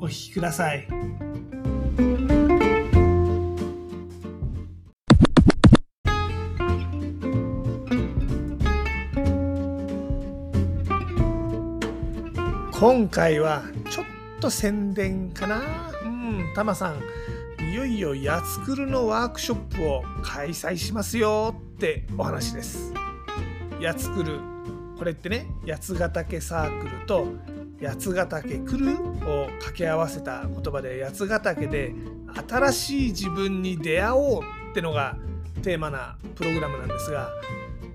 お聞きください。今回はちょっと宣伝かなうん、タマさん、いよいよやつくるのワークショップを開催しますよってお話です。やつくる、これってね、八ヶ岳サークルと八ヶ岳来るを掛け合わせた言葉で八ヶ岳で新しい自分に出会おうってのがテーマなプログラムなんですが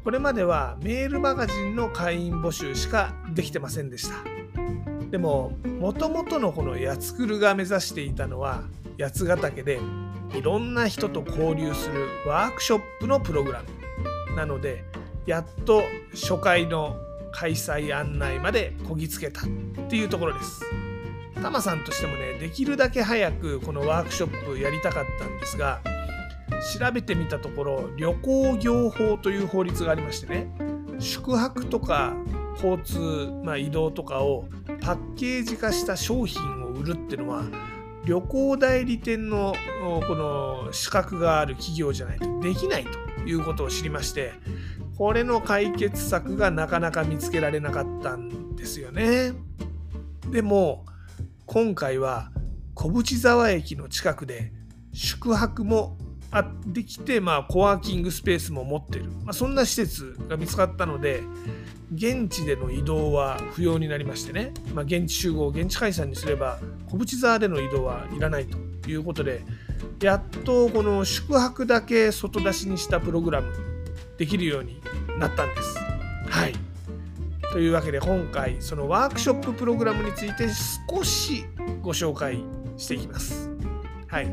これまではメールマガジンの会員募集しかできてませんでした。でももともとのこの八つくるが目指していたのは八ヶ岳でいろんな人と交流するワークショップのプログラム。なのでやっと初回の開催案内までこぎつけた。っていうところです。タマさんとしてもねできるだけ早くこのワークショップやりたかったんですが調べてみたところ旅行業法という法律がありましてね宿泊とか交通、まあ、移動とかをパッケージ化した商品を売るっていうのは旅行代理店のこの資格がある企業じゃないとできないということを知りましてこれの解決策がなかなか見つけられなかったんですよね。でも今回は小淵沢駅の近くで宿泊もあできて、まあ、コワーキングスペースも持ってる、まあ、そんな施設が見つかったので現地での移動は不要になりましてね、まあ、現地集合現地解散にすれば小淵沢での移動はいらないということでやっとこの宿泊だけ外出しにしたプログラムできるようになったんです。はい。というわけで今回そのワークショッププログラムについて少しご紹介していきます。はい。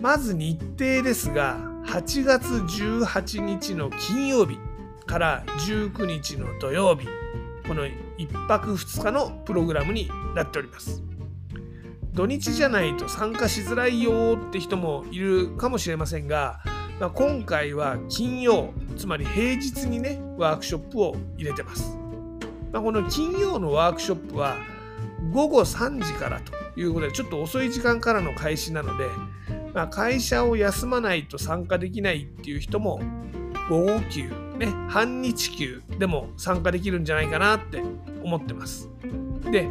まず日程ですが8月18日の金曜日から19日の土曜日この1泊2日のプログラムになっております。土日じゃないと参加しづらいよって人もいるかもしれませんがまあ、今回は金曜つまり平日にねワークショップを入れてます、まあ、この金曜のワークショップは午後3時からということでちょっと遅い時間からの開始なので、まあ、会社を休まないと参加できないっていう人も午後休ね半日休でも参加できるんじゃないかなって思ってます。で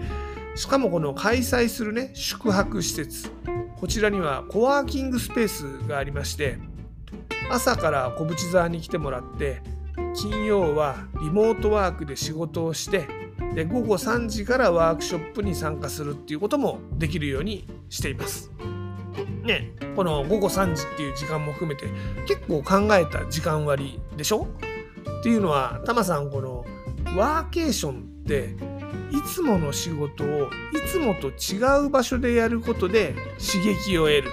しかもこの開催するね宿泊施設こちらにはコワーキングスペースがありまして朝から小淵沢に来てもらって金曜はリモートワークで仕事をしてで午後3時からワークショップに参加するっていうこともできるようにしています。ね、この午後3時っていう時間も含めて結構考えた時間割でしょ？っていうのはタマさんこのワーケーションっていつもの仕事をいつもと違う場所でやることで刺激を得る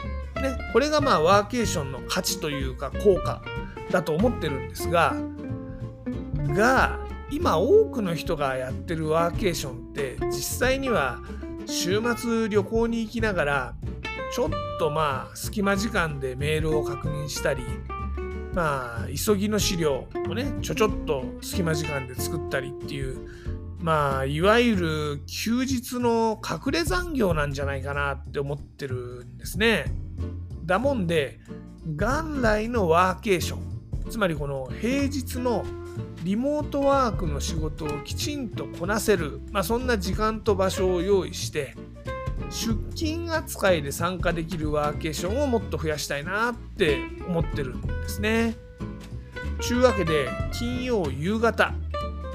ね、これがまあワーケーションの価値というか効果だと思ってるんですがが今多くの人がやってるワーケーションって実際には週末旅行に行きながらちょっとまあ隙間時間でメールを確認したりまあ急ぎの資料をねちょちょっと隙間時間で作ったりっていうまあいわゆる休日の隠れ残業なんじゃないかなって思ってるんですね。だもんで元来のワーケーションつまりこの平日のリモートワークの仕事をきちんとこなせる、まあ、そんな時間と場所を用意して出勤扱いで参加できるワーケーションをもっと増やしたいなって思ってるんですね。ちゅうわけで金曜夕方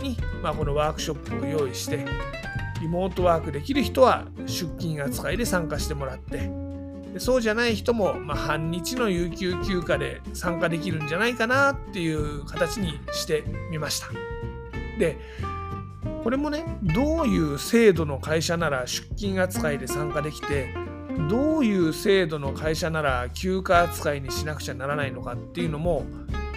に、まあ、このワークショップを用意してリモートワークできる人は出勤扱いで参加してもらってでそうじゃない人も、まあ、半日の有給休暇で参加できるんじゃないかなっていう形にしてみました。でこれもねどういう制度の会社なら出勤扱いで参加できてどういう制度の会社なら休暇扱いにしなくちゃならないのかっていうのも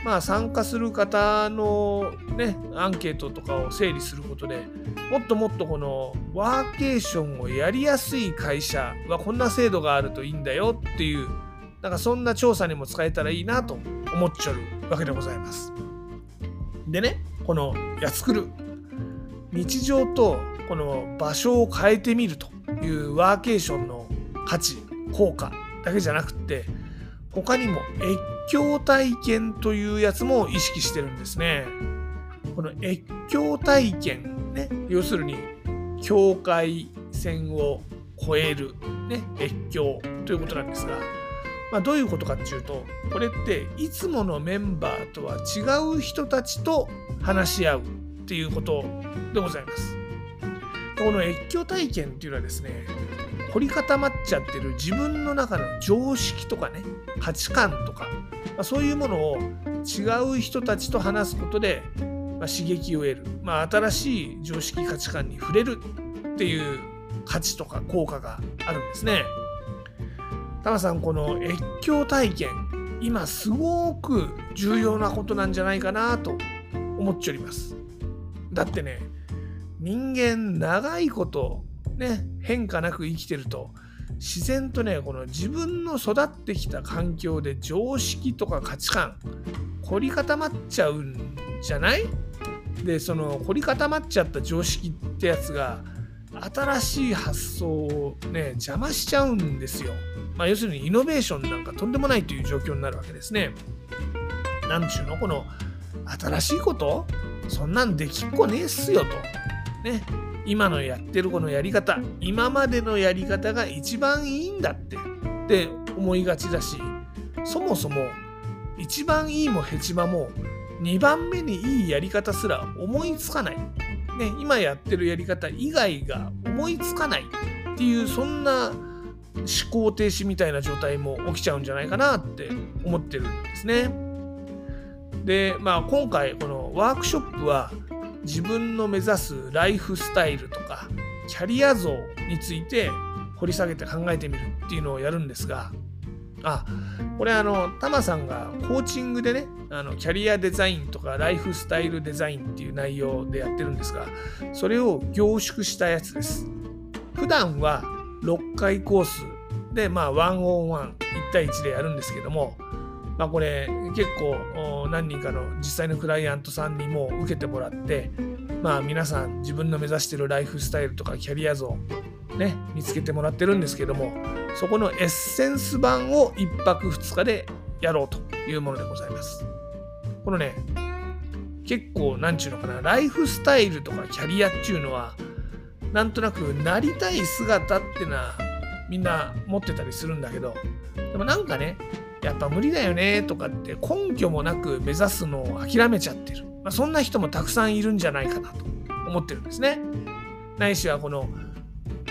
まあ参加する方のねアンケートとかを整理することでもっともっとこのワーケーションをやりやすい会社はこんな制度があるといいんだよっていうなんかそんな調査にも使えたらいいなと思っちゃうわけでございます。でねこの「やつくる」日常とこの場所を変えてみるというワーケーションの価値効果だけじゃなくって他にも越境体験というやつも意識してるんですね。この越境体験ね要するに境界線を越える、ね、越境ということなんですが、まあ、どういうことかっていうとこれっていつものメンバーとは違う人たちと話し合うっていうことでございます。この越境体験っていうのはですね凝り固まっちゃってる自分の中の常識とかね価値観とか、まあ、そういうものを違う人たちと話すことで、まあ、刺激を得る、まあ、新しい常識価値観に触れるっていう価値とか効果があるんですね。タマさんこの越境体験今すごく重要なことなんじゃないかなと思っております。だってね人間長いことね変化なく生きてると自然とねこの自分の育ってきた環境で常識とか価値観凝り固まっちゃうんじゃない？でその凝り固まっちゃった常識ってやつが新しい発想をね邪魔しちゃうんですよ。まあ、要するにイノベーションなんかとんでもないという状況になるわけですね。なんちゅうの？この新しいこと？そんなんできっこねえっすよと。ね。今のやってるこのやり方今までのやり方が一番いいんだってって思いがちだしそもそも一番いいもヘチマも2番目にいいやり方すら思いつかない、ね、今やってるやり方以外が思いつかないっていうそんな思考停止みたいな状態も起きちゃうんじゃないかなって思ってるんですね。でまあ今回このワークショップは自分の目指すライフスタイルとかキャリア像について掘り下げて考えてみるっていうのをやるんですがあこれあのタマさんがコーチングでねあのキャリアデザインとかライフスタイルデザインっていう内容でやってるんですがそれを凝縮したやつです。普段は6回コースでまあワンオンワン1対1でやるんですけどもまあ、これ結構何人かの実際のクライアントさんにも受けてもらって、まあ、皆さん自分の目指してるライフスタイルとかキャリア像ね見つけてもらってるんですけどもそこのエッセンス版を1泊2日でやろうというものでございます。このね結構何ちゅうのかなライフスタイルとかキャリアっていうのはなんとなくなりたい姿ってのはみんな持ってたりするんだけどでもなんかねやっぱ無理だよねとかって根拠もなく目指すのを諦めちゃってる、まあ、そんな人もたくさんいるんじゃないかなと思ってるんですね。ないしはこの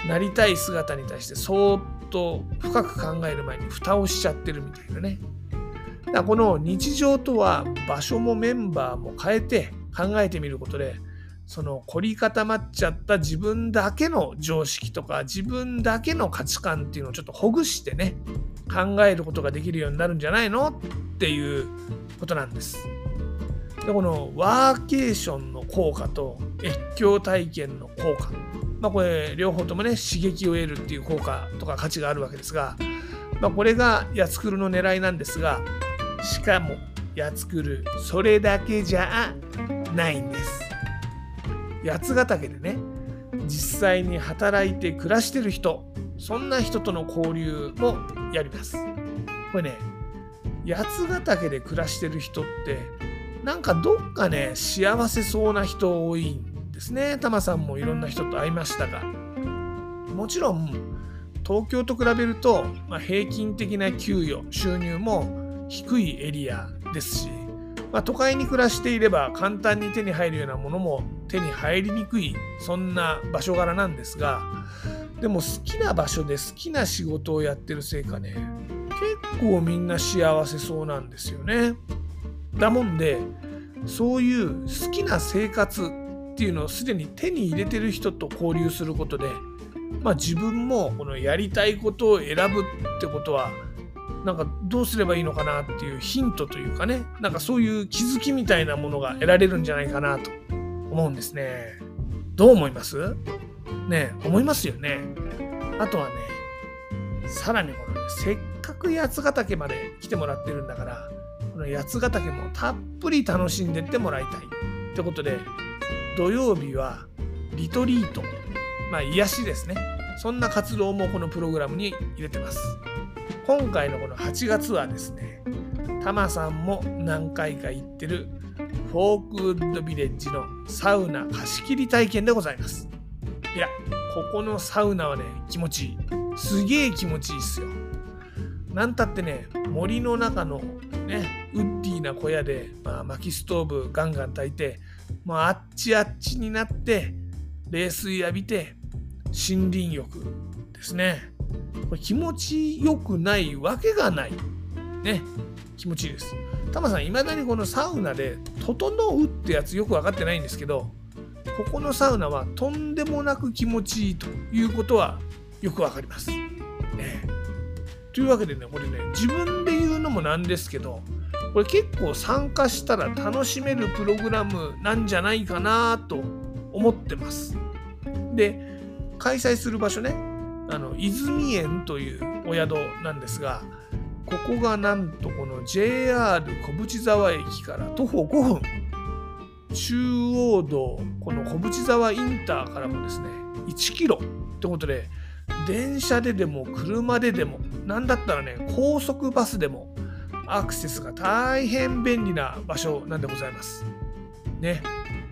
なりたい姿に対してそーっと深く考える前に蓋をしちゃってるみたいなね。だからこの日常とは場所もメンバーも変えて考えてみることでその凝り固まっちゃった自分だけの常識とか自分だけの価値観っていうのをちょっとほぐしてね考えることができるようになるんじゃないの？っていうことなんです。でこのワーケーションの効果と越境体験の効果、まあ、これ両方ともね刺激を得るっていう効果とか価値があるわけですが、まあ、これがやつくるの狙いなんですがしかもやつくるそれだけじゃないんです。八ヶ岳でね実際に働いて暮らしてる人そんな人との交流もやります。これね、八ヶ岳で暮らしてる人って、なんかどっかね、幸せそうな人多いんですね。タマさんもいろんな人と会いましたが。もちろん、東京と比べると、まあ、平均的な給与、収入も低いエリアですし、まあ、都会に暮らしていれば簡単に手に入るようなものも手に入りにくいそんな場所柄なんですがでも好きな場所で好きな仕事をやってるせいかね結構みんな幸せそうなんですよね。だもんでそういう好きな生活っていうのをすでに手に入れてる人と交流することでまあ自分もこのやりたいことを選ぶってことはなんかどうすればいいのかなっていうヒントというかねなんかそういう気づきみたいなものが得られるんじゃないかなと思うんですね。どう思います？ね思いますよね。あとはねさらにこのねせっかく八ヶ岳まで来てもらってるんだからこの八ヶ岳もたっぷり楽しんでってもらいたい。ってことで土曜日はリトリート。まあ癒しですね。そんな活動もこのプログラムに入れてます。今回のこの8月はですねタマさんも何回か行ってるフォークウッドビレッジのサウナ貸し切り体験でございます。いやここのサウナはね気持ちいい。すげえ気持ちいいっすよ。なんたってね森の中のねウッディな小屋で、まあ、薪ストーブガンガン焚いて、まあ、あっちあっちになって冷水浴びて森林浴ですね。これ気持ちよくないわけがない。ね気持ちいいですタマさんいまだにこのサウナで「整う」ってやつよく分かってないんですけどここのサウナはとんでもなく気持ちいいということはよくわかります。ね、というわけでねこれね自分で言うのもなんですけどこれ結構参加したら楽しめるプログラムなんじゃないかなと思ってます。で開催する場所ねあの泉園というお宿なんですがここがなんとこの JR 小淵沢駅から徒歩5分中央道この小淵沢インターからもですね1キロってことで電車ででも車ででも何だったらね高速バスでもアクセスが大変便利な場所なんでございます。ね、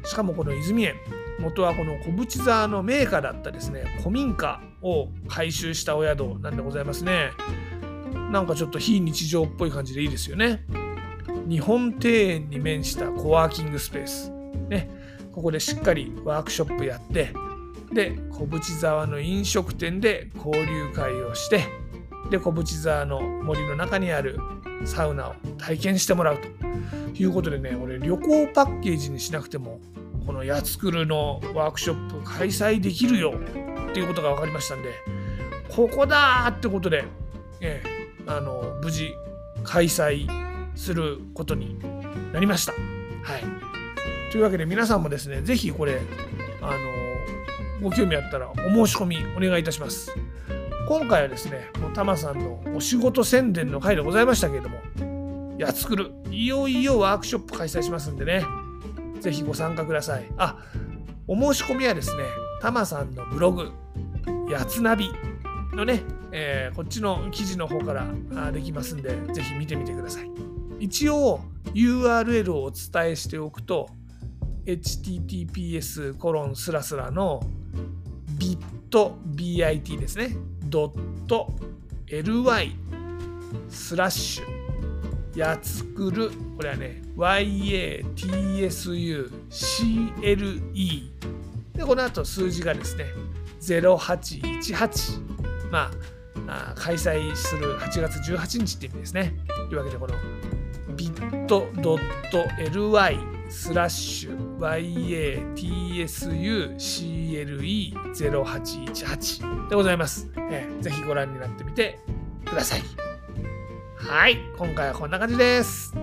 しかもこの泉園元はこの小淵沢の名家だったですね古民家を改修したお宿なんでございますね。なんかちょっと非日常っぽい感じでいいですよね。日本庭園に面したコワーキングスペース。ね、ここでしっかりワークショップやってで小淵沢の飲食店で交流会をしてで小淵沢の森の中にあるサウナを体験してもらうということでね俺旅行パッケージにしなくてもこのやつくるのワークショップ開催できるよっていうことが分かりましたんでここだってことで、ええ、あの無事開催することになりました。はいというわけで皆さんもですね、ぜひこれ、あのご興味あったらお申し込みお願いいたします。今回はですね、もうタマさんのお仕事宣伝の回でございましたけれども、やつくる、いよいよワークショップ開催しますんでね、ぜひご参加ください。あ、お申し込みはですね、タマさんのブログ、やつナビのね、えー、こっちの記事の方からできますんで、ぜひ見てみてください。一応 URL をお伝えしておくと、https コロンスラスラの bit ですね。ly スラッシュやつくるこれはね yatsucle でこの後数字がですね0818まああ開催する8月18日って意味ですねというわけでこの bit.ly スラッシュ YATSUCLE0818 でございます、えー。ぜひご覧になってみてください。はい、今回はこんな感じです。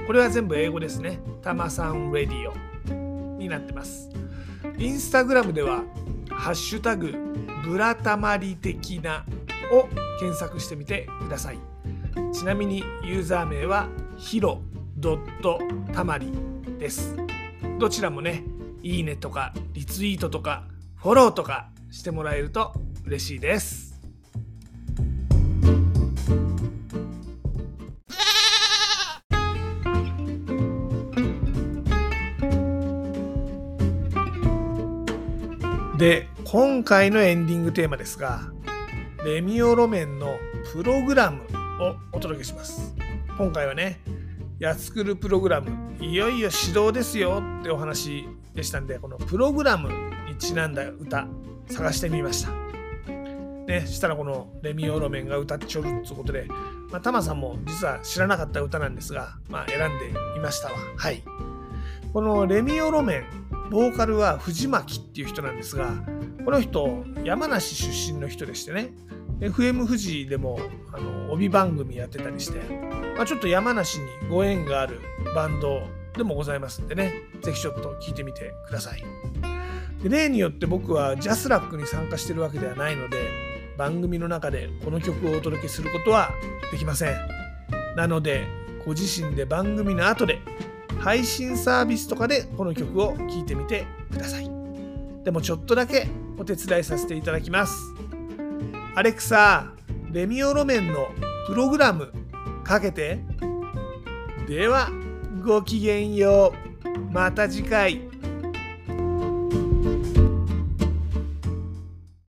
これは全部英語ですね。タマさんレディオになってます。インスタグラムではハッシュタグブラタマリ的なを検索してみてください。ちなみにユーザー名はヒロドットたまりです。どちらもねいいねとかリツイートとかフォローとかしてもらえると嬉しいです。今回のエンディングテーマですがレミオロメンのプログラムをお届けします。今回はねやつくるプログラムいよいよ始動ですよってお話でしたんでこのプログラムにちなんだ歌探してみました。ねしたらこのレミオロメンが歌っちょるっていうことでまあタマさんも実は知らなかった歌なんですがまあ選んでみましたわ。はい。このレミオロメンボーカルは藤巻っていう人なんですがこの人山梨出身の人でしてね。FM 富士でもあの帯番組やってたりして、まあ、ちょっと山梨にご縁があるバンドでもございますんでね。是非ちょっと聴いてみてください。で例によって僕はジャスラックに参加してるわけではないので番組の中でこの曲をお届けすることはできません。なのでご自身で番組の後で配信サービスとかでこの曲を聴いてみてください。でもちょっとだけお手伝いさせていただきます。アレクサレミオロメンのプログラムかけて。ではごきげんよう。また次回。